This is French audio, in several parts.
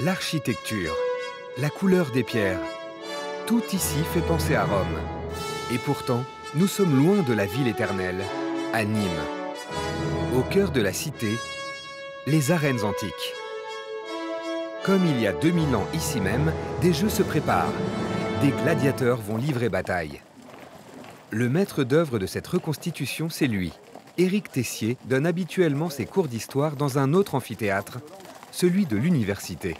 L'architecture, la couleur des pierres, tout ici fait penser à Rome. Et pourtant, nous sommes loin de la ville éternelle, à Nîmes. Au cœur de la cité, les arènes antiques. Comme il y a 2000 ans ici même, des jeux se préparent. Des gladiateurs vont livrer bataille. Le maître d'œuvre de cette reconstitution, c'est lui. Éric Tessier donne habituellement ses cours d'histoire dans un autre amphithéâtre, celui de l'université.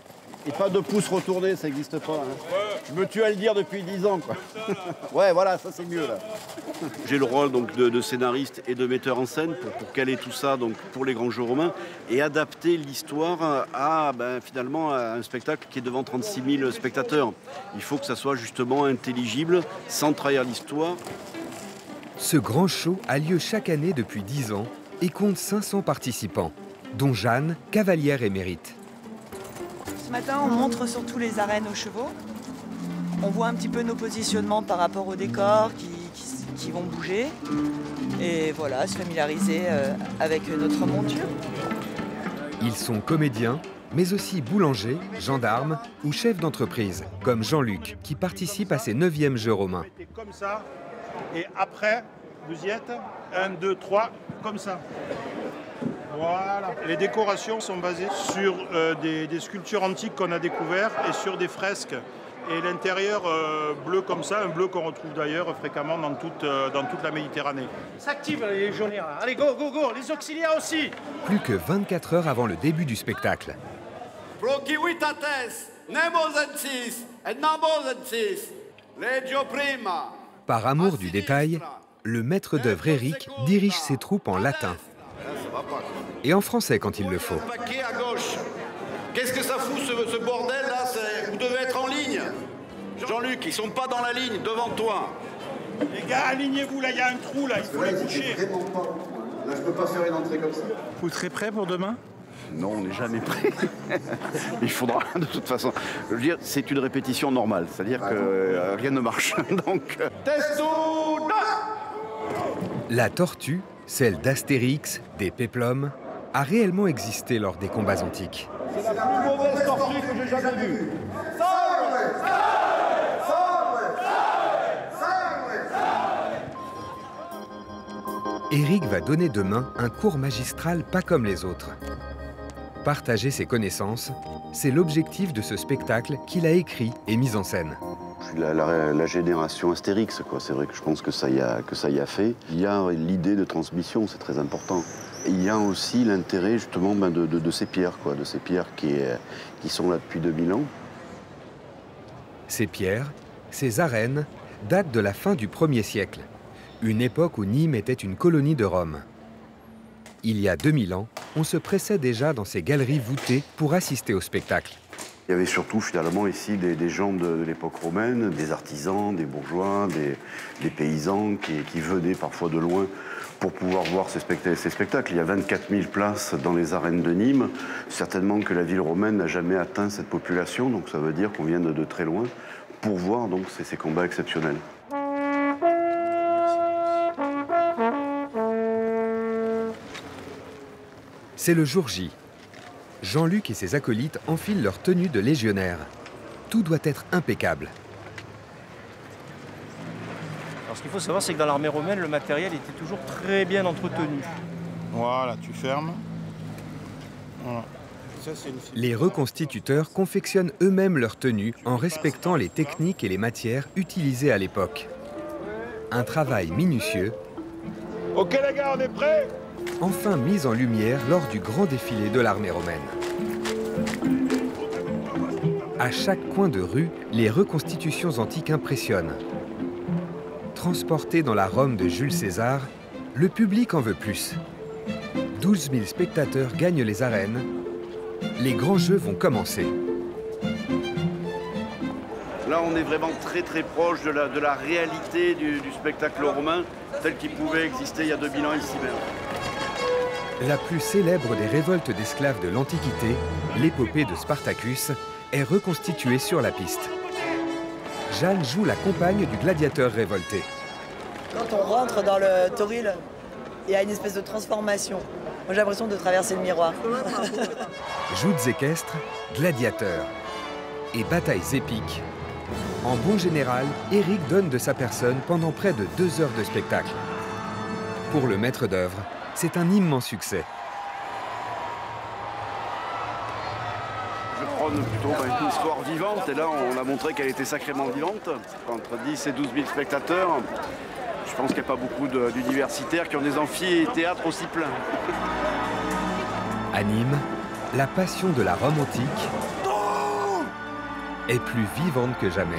Et pas de pouce retourné, ça n'existe pas. Hein. Je me tue à le dire depuis 10 ans. Quoi. ouais, voilà, ça c'est mieux là. J'ai le rôle donc, de, scénariste et de metteur en scène pour, caler tout ça donc, pour les grands jeux romains et adapter l'histoire à ben, finalement à un spectacle qui est devant 36 000 spectateurs. Il faut que ça soit justement intelligible, sans trahir l'histoire. Ce grand show a lieu chaque année depuis 10 ans et compte 500 participants, dont Jeanne, cavalière émérite. Ce matin, on montre surtout les arènes aux chevaux. On voit un petit peu nos positionnements par rapport aux décors qui, vont bouger. Et voilà, se familiariser euh, avec notre monture. Ils sont comédiens, mais aussi boulangers, gendarmes ou chefs d'entreprise, comme Jean-Luc, qui participe à ces 9e Jeux romains. Comme ça, et après, vous y êtes, 1, 2, 3, comme ça. Voilà. Les décorations sont basées sur euh, des, sculptures antiques qu'on a découvertes et sur des fresques. Et l'intérieur euh, bleu comme ça, un bleu qu'on retrouve d'ailleurs fréquemment dans toute, euh, dans toute la Méditerranée. S'active les légionnaires. Allez, go, go, go, les auxiliaires aussi. Plus que 24 heures avant le début du spectacle. Par amour du détail, le maître d'œuvre Eric dirige ses troupes en latin et en français quand il le faut. Qu'est-ce que ça fout ce, bordel là Vous devez être en ligne. Jean-Luc, ils sont pas dans la ligne, devant toi. Les gars, alignez-vous, là, il y a un trou, là, il faut la boucher. Là, je peux pas faire une entrée comme ça. Vous serez prêt pour demain? Non, on n'est jamais prêt. Il faudra, de toute façon. Je veux dire, c'est une répétition normale, c'est-à-dire que euh, rien ne marche. Donc, test La tortue, celle d'Astérix, des péplums, a réellement existé lors des combats antiques. C'est la plus mauvaise tortue que j'ai jamais vue. Eric va donner demain un cours magistral pas comme les autres. Partager ses connaissances, c'est l'objectif de ce spectacle qu'il a écrit et mis en scène. La, génération Astérix, c'est vrai que je pense que ça y a, fait. Il y a l'idée de transmission, c'est très important il y a aussi l'intérêt justement ben, de, ces pierres, de ces pierres qui, qui sont là depuis 2000 ans. Ces pierres, ces arènes, datent de la fin du 1er siècle, une époque où Nîmes était une colonie de Rome. Il y a 2000 ans, on se pressait déjà dans ces galeries voûtées pour assister au spectacle. Il y avait surtout finalement ici des, gens de, l'époque romaine, des artisans, des bourgeois, des, paysans qui, venaient parfois de loin pour pouvoir voir ces spectacles. Il y a 24 000 places dans les arènes de Nîmes. Certainement que la ville romaine n'a jamais atteint cette population, donc ça veut dire qu'on vient de, très loin pour voir donc ces combats exceptionnels. C'est le jour J. Jean-Luc et ses acolytes enfilent leur tenue de légionnaire. Tout doit être impeccable. ce qu'il faut savoir, c'est que dans l'armée romaine, le matériel était toujours très bien entretenu. Voilà, tu fermes. les reconstituteurs confectionnent eux-mêmes leurs tenues en respectant les techniques et les matières utilisées à l'époque. Un travail minutieux. Ok les gars, on est prêts? Enfin mis en lumière lors du grand défilé de l'armée romaine. À chaque coin de rue, les reconstitutions antiques impressionnent. Transporté dans la Rome de Jules César, le public en veut plus. 12 000 spectateurs gagnent les arènes. Les grands jeux vont commencer. Là, on est vraiment très très proche de la, de la réalité du, spectacle romain tel qu'il pouvait exister il y a 2000 ans ici même. La plus célèbre des révoltes d'esclaves de l'Antiquité, l'épopée de Spartacus, est reconstituée sur la piste. Jeanne joue la compagne du gladiateur révolté. Quand on rentre dans le toril, il y a une espèce de transformation. j'ai l'impression de traverser le miroir. Joutes équestres, gladiateurs et batailles épiques. En bon général, Eric donne de sa personne pendant près de deux heures de spectacle. Pour le maître d'œuvre, c'est un immense succès. Je prône plutôt bah, une histoire vivante et là on a montré qu'elle était sacrément vivante. Entre 10 et 12 000 spectateurs, je pense qu'il n'y a pas beaucoup d'universitaires qui ont des amphis et théâtres aussi pleins. À Nîmes, la passion de la Rome antique est plus vivante que jamais.